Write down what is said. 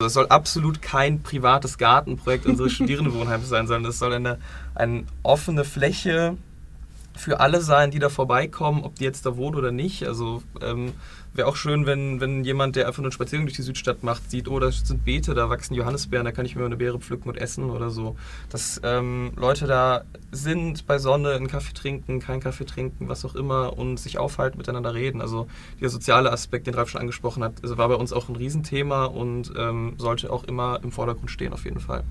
Das soll absolut kein privates Gartenprojekt unseres Studierendenwohnheims sein, sondern es soll eine, eine offene Fläche für alle sein, die da vorbeikommen, ob die jetzt da wohnen oder nicht. Also ähm, wäre auch schön, wenn, wenn jemand, der einfach nur einen Spaziergang durch die Südstadt macht, sieht, oh, da sind Beete, da wachsen Johannisbeeren, da kann ich mir eine Beere pflücken und essen oder so. Dass ähm, Leute da sind bei Sonne, einen Kaffee trinken, keinen Kaffee trinken, was auch immer und sich aufhalten, miteinander reden. Also der soziale Aspekt, den Ralf schon angesprochen hat, also war bei uns auch ein Riesenthema und ähm, sollte auch immer im Vordergrund stehen auf jeden Fall.